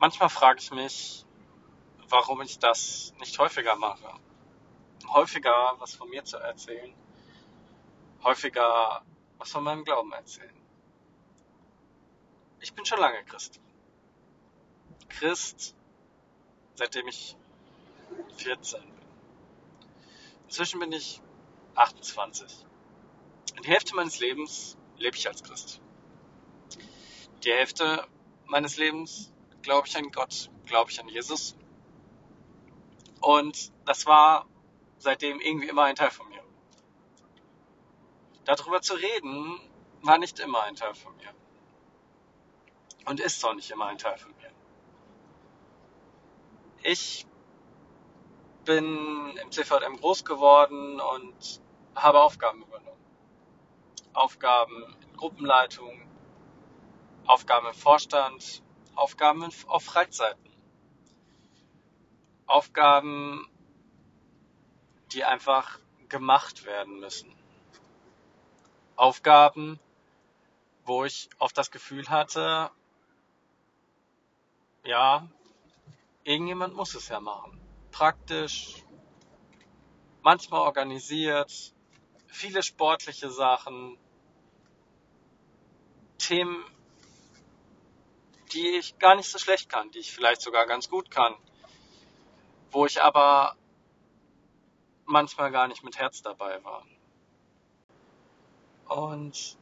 Manchmal frage ich mich, warum ich das nicht häufiger mache. Häufiger was von mir zu erzählen. Häufiger was von meinem Glauben erzählen. Ich bin schon lange Christ. Christ, seitdem ich 14 bin. Inzwischen bin ich 28. Und die Hälfte meines Lebens lebe ich als Christ. Die Hälfte meines Lebens glaube ich an Gott, glaube ich an Jesus. Und das war seitdem irgendwie immer ein Teil von mir. Darüber zu reden, war nicht immer ein Teil von mir. Und ist auch nicht immer ein Teil von mir. Ich bin im CVM groß geworden und habe Aufgaben übernommen. Aufgaben in Gruppenleitung, Aufgaben im Vorstand, Aufgaben auf Freizeiten. Aufgaben, die einfach gemacht werden müssen. Aufgaben, wo ich oft das Gefühl hatte, ja, irgendjemand muss es ja machen. Praktisch, manchmal organisiert, viele sportliche Sachen, Themen, die ich gar nicht so schlecht kann, die ich vielleicht sogar ganz gut kann, wo ich aber manchmal gar nicht mit Herz dabei war. Und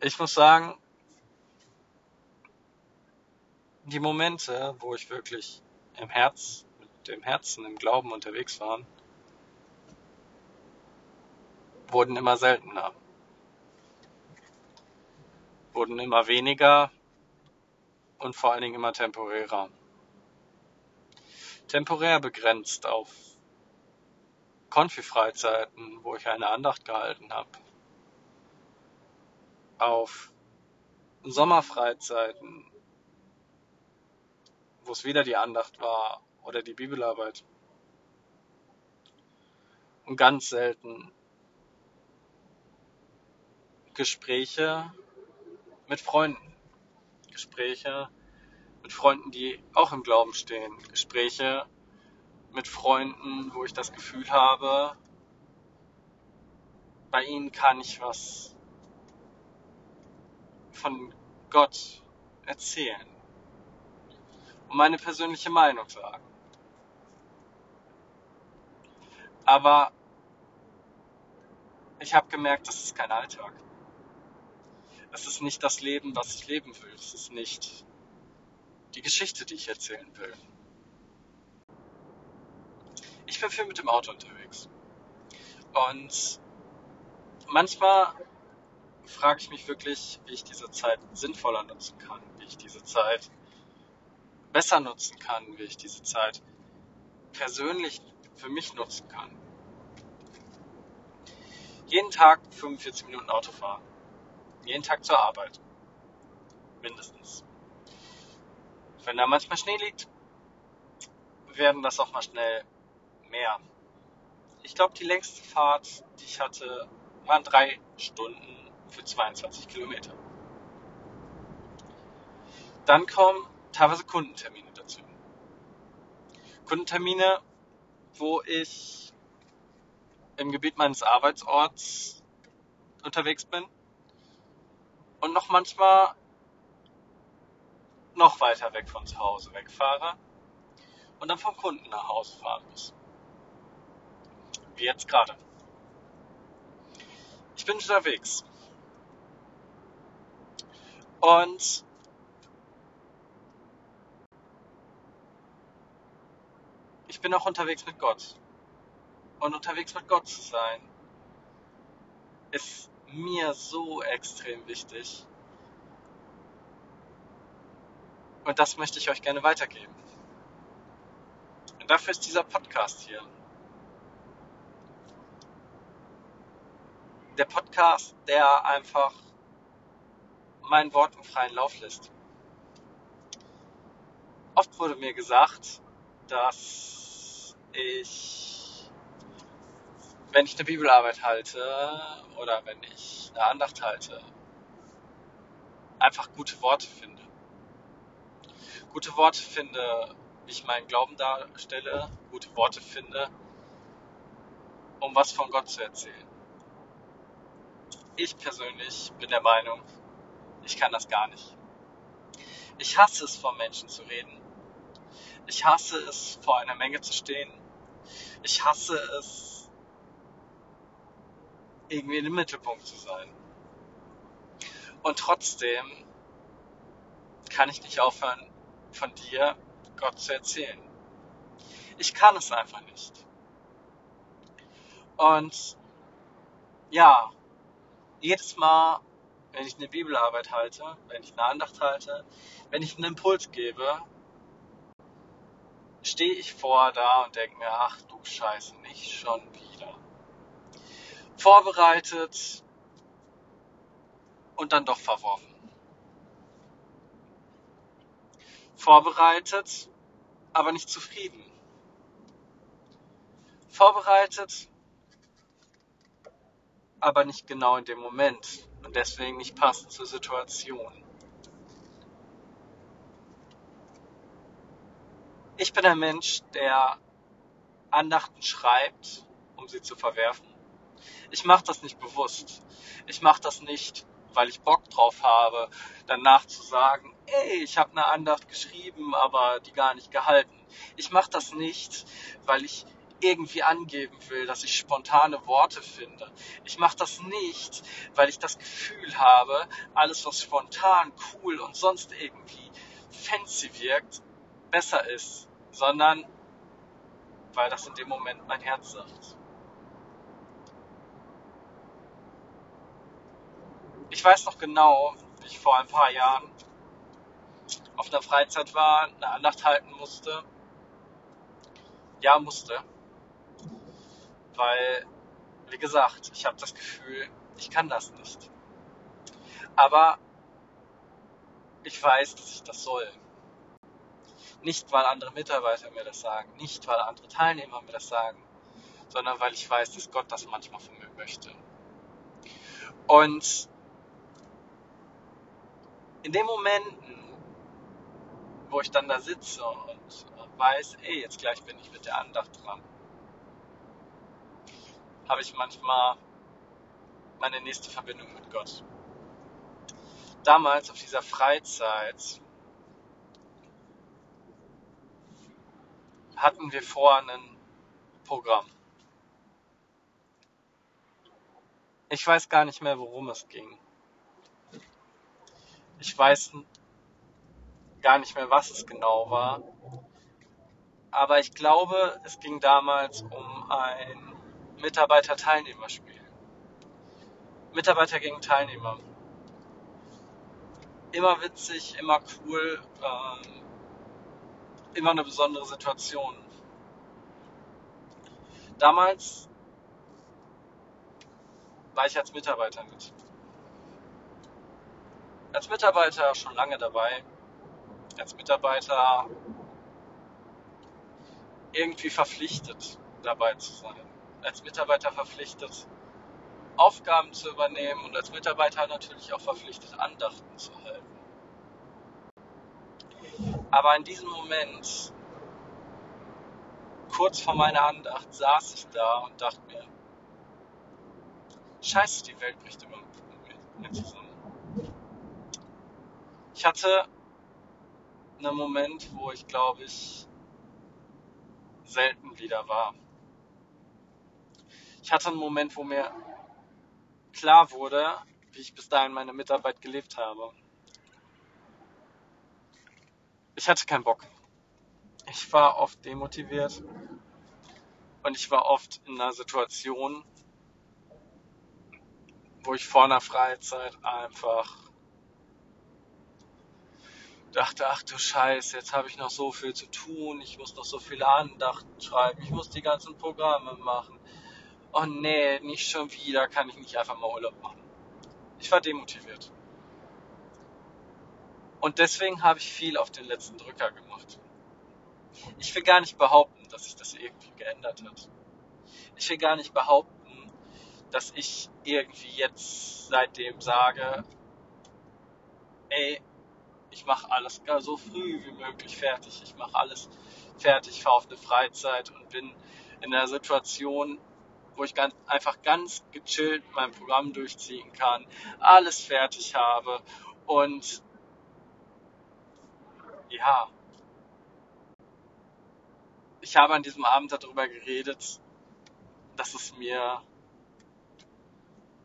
ich muss sagen, die Momente, wo ich wirklich im Herz, mit dem Herzen, im Glauben unterwegs war, wurden immer seltener, wurden immer weniger und vor allen Dingen immer temporärer. Temporär begrenzt auf Konfi-Freizeiten, wo ich eine Andacht gehalten habe. Auf Sommerfreizeiten, wo es wieder die Andacht war oder die Bibelarbeit. Und ganz selten Gespräche mit Freunden. Gespräche mit Freunden, die auch im Glauben stehen. Gespräche mit Freunden, wo ich das Gefühl habe, bei ihnen kann ich was von Gott erzählen und meine persönliche Meinung sagen. Aber ich habe gemerkt, das ist kein Alltag. Es ist nicht das Leben, was ich leben will. Es ist nicht die Geschichte, die ich erzählen will. Ich bin viel mit dem Auto unterwegs. Und manchmal frage ich mich wirklich, wie ich diese Zeit sinnvoller nutzen kann, wie ich diese Zeit besser nutzen kann, wie ich diese Zeit persönlich für mich nutzen kann. Jeden Tag 45 Minuten Auto fahren. Jeden Tag zur Arbeit. Mindestens. Wenn da manchmal Schnee liegt, werden das auch mal schnell mehr. Ich glaube, die längste Fahrt, die ich hatte, waren drei Stunden für 22 Kilometer. Dann kommen teilweise Kundentermine dazu. Kundentermine, wo ich im Gebiet meines Arbeitsorts unterwegs bin und noch manchmal noch weiter weg von zu Hause wegfahre und dann vom Kunden nach Hause fahren muss. Wie jetzt gerade. Ich bin unterwegs. Und ich bin auch unterwegs mit Gott. Und unterwegs mit Gott zu sein, ist mir so extrem wichtig. Und das möchte ich euch gerne weitergeben. Und dafür ist dieser Podcast hier. Der Podcast, der einfach meinen Worten freien Lauf lässt. Oft wurde mir gesagt, dass ich, wenn ich eine Bibelarbeit halte oder wenn ich eine Andacht halte, einfach gute Worte finde. Gute Worte finde, wie ich meinen Glauben darstelle, gute Worte finde, um was von Gott zu erzählen. Ich persönlich bin der Meinung, ich kann das gar nicht. Ich hasse es, vor Menschen zu reden. Ich hasse es, vor einer Menge zu stehen. Ich hasse es, irgendwie im Mittelpunkt zu sein. Und trotzdem kann ich nicht aufhören, von dir Gott zu erzählen. Ich kann es einfach nicht. Und ja, jedes Mal, wenn ich eine Bibelarbeit halte, wenn ich eine Andacht halte, wenn ich einen Impuls gebe, stehe ich vor da und denke mir, ach du Scheiße, nicht schon wieder. Vorbereitet und dann doch verworfen. Vorbereitet, aber nicht zufrieden. Vorbereitet, aber nicht genau in dem Moment und deswegen nicht passend zur Situation. Ich bin ein Mensch, der Andachten schreibt, um sie zu verwerfen. Ich mache das nicht bewusst. Ich mache das nicht, weil ich Bock drauf habe, danach zu sagen, ey, ich habe eine Andacht geschrieben, aber die gar nicht gehalten. Ich mache das nicht, weil ich irgendwie angeben will, dass ich spontane Worte finde. Ich mache das nicht, weil ich das Gefühl habe, alles, was spontan, cool und sonst irgendwie fancy wirkt, besser ist, sondern weil das in dem Moment mein Herz sagt. Ich weiß noch genau, wie ich vor ein paar Jahren auf einer Freizeit war, eine Andacht halten musste. Ja, musste weil, wie gesagt, ich habe das Gefühl, ich kann das nicht. Aber ich weiß, dass ich das soll. Nicht, weil andere Mitarbeiter mir das sagen, nicht, weil andere Teilnehmer mir das sagen, sondern weil ich weiß, dass Gott das manchmal von mir möchte. Und in den Momenten, wo ich dann da sitze und weiß, ey, jetzt gleich bin ich mit der Andacht dran, habe ich manchmal meine nächste Verbindung mit Gott. Damals auf dieser Freizeit hatten wir vor ein Programm. Ich weiß gar nicht mehr, worum es ging. Ich weiß gar nicht mehr, was es genau war. Aber ich glaube, es ging damals um ein Mitarbeiter-Teilnehmer-Spiel. Mitarbeiter gegen Teilnehmer. Immer witzig, immer cool, ähm, immer eine besondere Situation. Damals war ich als Mitarbeiter mit. Als Mitarbeiter schon lange dabei. Als Mitarbeiter irgendwie verpflichtet dabei zu sein als Mitarbeiter verpflichtet, Aufgaben zu übernehmen und als Mitarbeiter natürlich auch verpflichtet, Andachten zu halten. Aber in diesem Moment, kurz vor meiner Andacht, saß ich da und dachte mir, scheiße, die Welt bricht immer mit mir zusammen. Ich hatte einen Moment, wo ich glaube ich selten wieder war ich hatte einen Moment, wo mir klar wurde, wie ich bis dahin meine Mitarbeit gelebt habe. Ich hatte keinen Bock. Ich war oft demotiviert und ich war oft in einer Situation, wo ich vor einer Freizeit einfach dachte, ach du Scheiße, jetzt habe ich noch so viel zu tun, ich muss noch so viele Andachten schreiben, ich muss die ganzen Programme machen, oh nee, nicht schon wieder, kann ich nicht einfach mal Urlaub machen. Ich war demotiviert. Und deswegen habe ich viel auf den letzten Drücker gemacht. Ich will gar nicht behaupten, dass sich das irgendwie geändert hat. Ich will gar nicht behaupten, dass ich irgendwie jetzt seitdem sage, ey, Ich mache alles gar so früh wie möglich fertig. Ich mache alles fertig, fahre auf eine Freizeit und bin in der Situation, wo ich ganz, einfach ganz gechillt mein Programm durchziehen kann, alles fertig habe und ja, ich habe an diesem Abend darüber geredet, dass es mir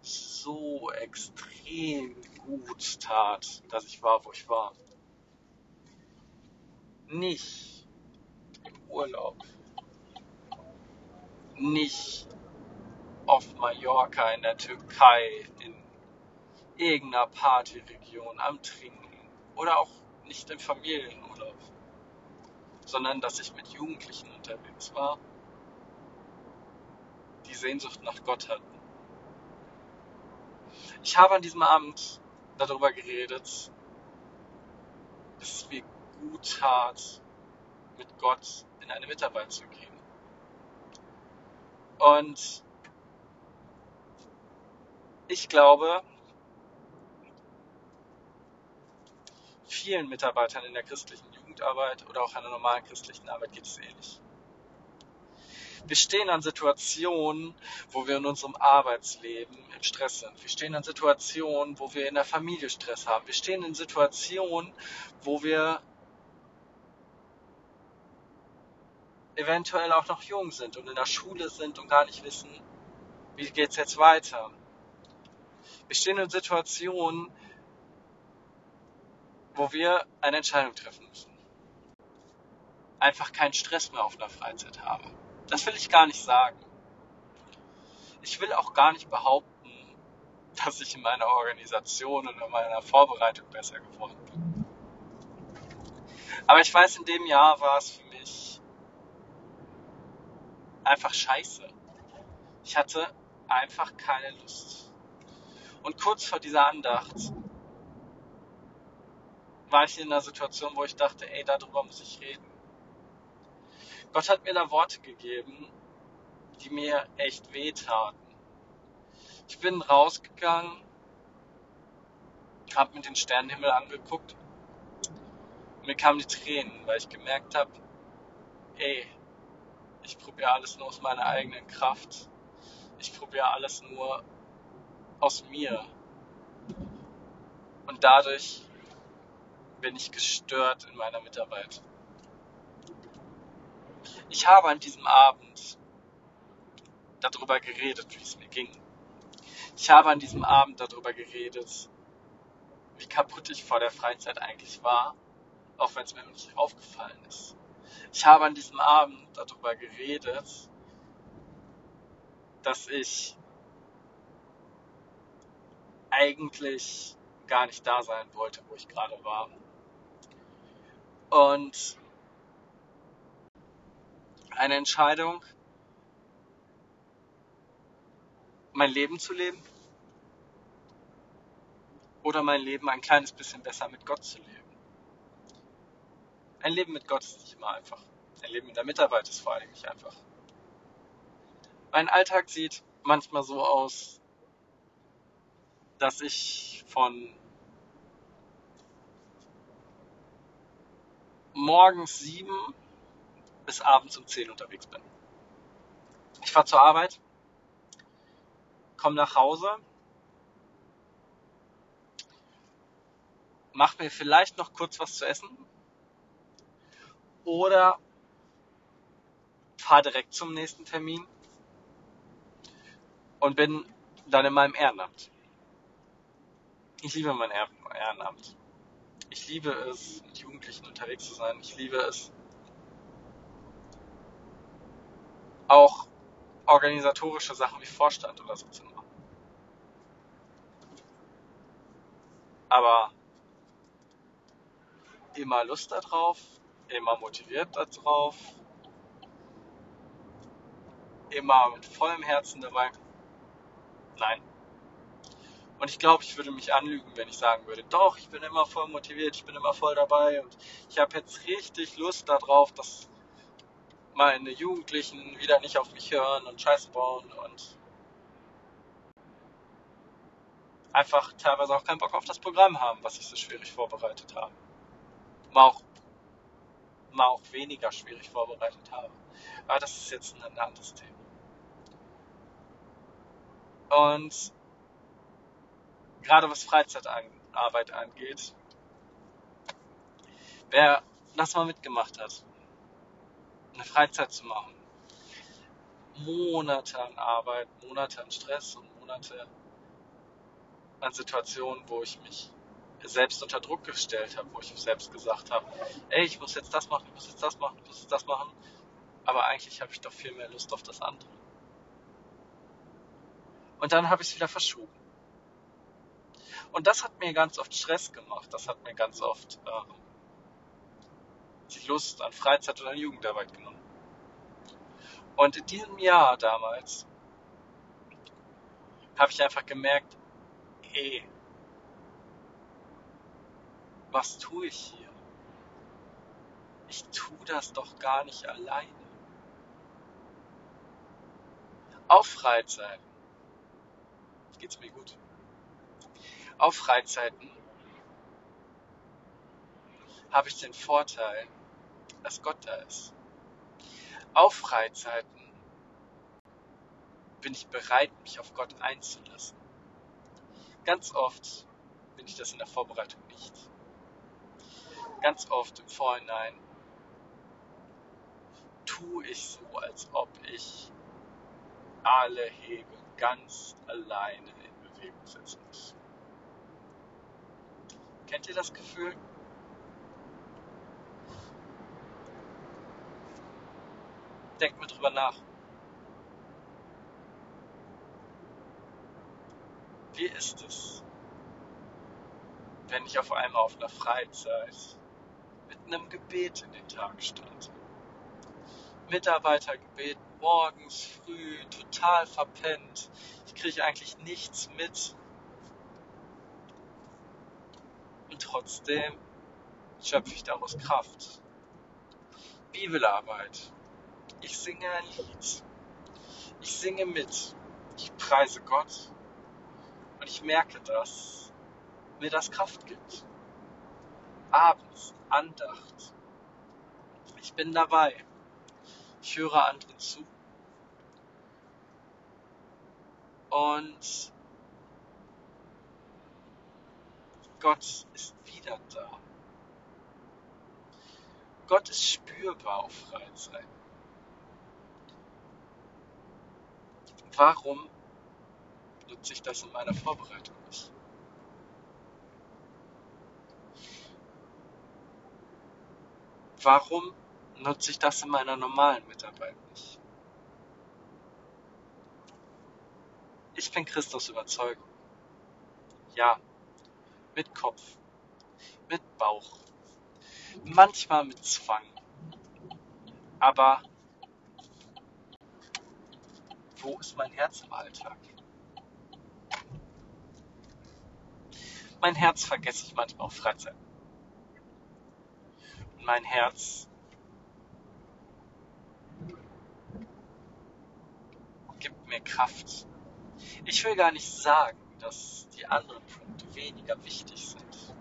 so extrem gut tat, dass ich war, wo ich war. Nicht im Urlaub. Nicht auf Mallorca, in der Türkei, in irgendeiner Partyregion am Trinken oder auch nicht im Familienurlaub, sondern dass ich mit Jugendlichen unterwegs war, die Sehnsucht nach Gott hatten. Ich habe an diesem Abend darüber geredet, dass es mir gut tat, mit Gott in eine Mitarbeit zu gehen. Und ich glaube, vielen Mitarbeitern in der christlichen Jugendarbeit oder auch einer normalen christlichen Arbeit geht es ähnlich. Wir stehen an Situationen, wo wir in unserem Arbeitsleben im Stress sind. Wir stehen an Situationen, wo wir in der Familie Stress haben. Wir stehen in Situationen, wo wir eventuell auch noch jung sind und in der Schule sind und gar nicht wissen, wie geht es jetzt weiter. Wir stehen in Situationen, wo wir eine Entscheidung treffen müssen. Einfach keinen Stress mehr auf einer Freizeit haben. Das will ich gar nicht sagen. Ich will auch gar nicht behaupten, dass ich in meiner Organisation in meiner Vorbereitung besser geworden bin. Aber ich weiß, in dem Jahr war es für mich einfach scheiße. Ich hatte einfach keine Lust. Und kurz vor dieser Andacht war ich in einer Situation, wo ich dachte, ey, darüber muss ich reden. Gott hat mir da Worte gegeben, die mir echt wehtaten. Ich bin rausgegangen, habe mir den Sternenhimmel angeguckt und mir kamen die Tränen, weil ich gemerkt habe, ey, ich probiere alles nur aus meiner eigenen Kraft. Ich probiere alles nur aus mir. Und dadurch bin ich gestört in meiner Mitarbeit. Ich habe an diesem Abend darüber geredet, wie es mir ging. Ich habe an diesem Abend darüber geredet, wie kaputt ich vor der Freizeit eigentlich war, auch wenn es mir nicht aufgefallen ist. Ich habe an diesem Abend darüber geredet, dass ich eigentlich gar nicht da sein wollte, wo ich gerade war. Und eine Entscheidung, mein Leben zu leben oder mein Leben ein kleines bisschen besser mit Gott zu leben. Ein Leben mit Gott ist nicht immer einfach. Ein Leben in der Mitarbeit ist vor allem nicht einfach. Mein Alltag sieht manchmal so aus, dass ich von morgens sieben bis abends um 10 unterwegs bin. Ich fahre zur Arbeit, komme nach Hause, mache mir vielleicht noch kurz was zu essen oder fahre direkt zum nächsten Termin und bin dann in meinem Ehrenamt. Ich liebe mein Ehrenamt. Ich liebe es, mit Jugendlichen unterwegs zu sein. Ich liebe es, auch organisatorische Sachen wie Vorstand oder so zu machen. Aber immer Lust darauf, immer motiviert darauf, immer mit vollem Herzen dabei. Nein. Und ich glaube, ich würde mich anlügen, wenn ich sagen würde, doch, ich bin immer voll motiviert, ich bin immer voll dabei und ich habe jetzt richtig Lust darauf, dass meine Jugendlichen wieder nicht auf mich hören und Scheiße bauen und einfach teilweise auch keinen Bock auf das Programm haben, was ich so schwierig vorbereitet habe. mal auch, mal auch weniger schwierig vorbereitet habe. Aber das ist jetzt ein anderes Thema. Und gerade was Freizeitarbeit angeht, wer das mal mitgemacht hat, eine Freizeit zu machen, Monate an Arbeit, Monate an Stress und Monate an Situationen, wo ich mich selbst unter Druck gestellt habe, wo ich selbst gesagt habe, ey, ich muss jetzt das machen, ich muss jetzt das machen, ich muss jetzt das machen. Aber eigentlich habe ich doch viel mehr Lust auf das andere. Und dann habe ich es wieder verschoben. Und das hat mir ganz oft Stress gemacht. Das hat mir ganz oft ähm, die Lust an Freizeit oder Jugendarbeit genommen. Und in diesem Jahr damals habe ich einfach gemerkt, ey, was tue ich hier? Ich tue das doch gar nicht alleine. Auf Freizeiten geht's mir gut. Auf Freizeiten habe ich den Vorteil, dass Gott da ist. Auf Freizeiten bin ich bereit, mich auf Gott einzulassen. Ganz oft bin ich das in der Vorbereitung nicht. Ganz oft im Vorhinein tue ich so, als ob ich alle Hebel ganz alleine in Bewegung setzen muss. Kennt ihr das Gefühl? Denkt mir drüber nach. Wie ist es, wenn ich auf einmal auf einer Freizeit mit einem Gebet in den Tag starte? Mitarbeitergebet morgens früh, total verpennt. Ich kriege eigentlich nichts mit. Und trotzdem schöpfe ich daraus Kraft. Bibelarbeit. Ich singe ein Lied. Ich singe mit. Ich preise Gott. Und ich merke, dass mir das Kraft gibt. Abends Andacht. Ich bin dabei. Ich höre anderen zu. Und Gott ist wieder da. Gott ist spürbar auf Freizeit. Warum nutze ich das in meiner Vorbereitung nicht? Warum nutze ich das in meiner normalen Mitarbeit nicht? Ich bin Christus überzeugt. Ja, mit Kopf, mit Bauch, manchmal mit Zwang. Aber wo ist mein Herz im Alltag? Mein Herz vergesse ich manchmal auf Freizeit. Und mein Herz gibt mir Kraft. Ich will gar nicht sagen, dass die anderen Punkte weniger wichtig sind.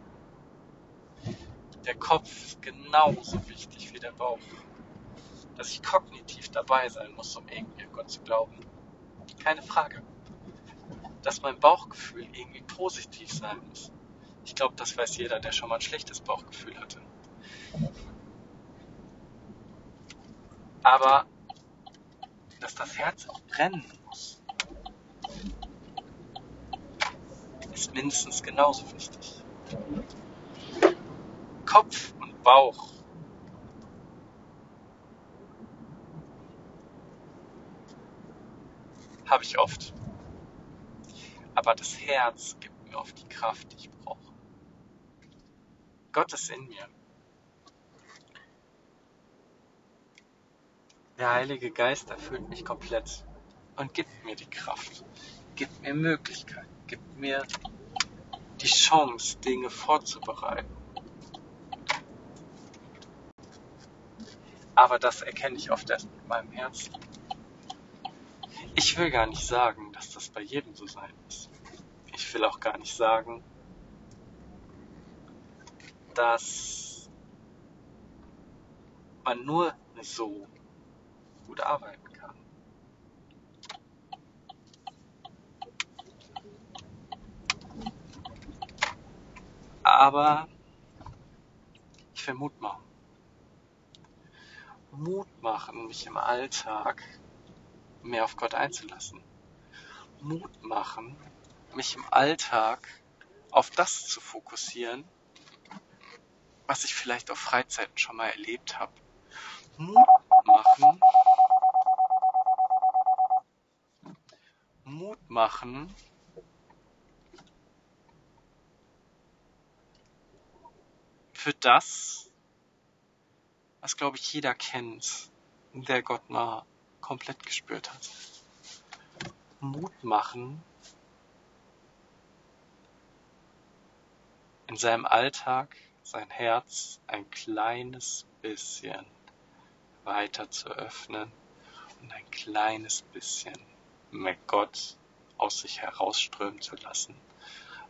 Der Kopf ist genauso wichtig wie der Bauch. Dass ich kognitiv dabei sein muss, um irgendwie an Gott zu glauben. Keine Frage. Dass mein Bauchgefühl irgendwie positiv sein muss. Ich glaube, das weiß jeder, der schon mal ein schlechtes Bauchgefühl hatte. Aber dass das Herz brennen muss, ist mindestens genauso wichtig. Kopf und Bauch habe ich oft. Aber das Herz gibt mir oft die Kraft, die ich brauche. Gott ist in mir. Der Heilige Geist erfüllt mich komplett und gibt mir die Kraft, gibt mir Möglichkeiten, gibt mir die Chance, Dinge vorzubereiten. Aber das erkenne ich oft erst mit meinem Herzen. Ich will gar nicht sagen, dass das bei jedem so sein muss. Ich will auch gar nicht sagen, dass man nur so gut arbeiten kann. Aber ich will Mut machen. Mut machen, mich im Alltag mehr auf Gott einzulassen. Mut machen, mich im Alltag auf das zu fokussieren, was ich vielleicht auf Freizeiten schon mal erlebt habe. Mut machen, Mut machen, für das, was glaube ich jeder kennt, der Gott mal komplett gespürt hat. Mut machen, in seinem Alltag sein Herz ein kleines bisschen weiter zu öffnen und ein kleines bisschen mehr Gott aus sich herausströmen zu lassen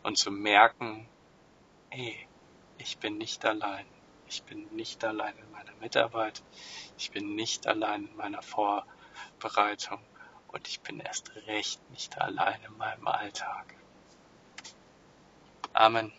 und zu merken, ey, ich bin nicht allein. Ich bin nicht allein in meiner Mitarbeit. Ich bin nicht allein in meiner Vorbereitung. Und ich bin erst recht nicht allein in meinem Alltag. Amen.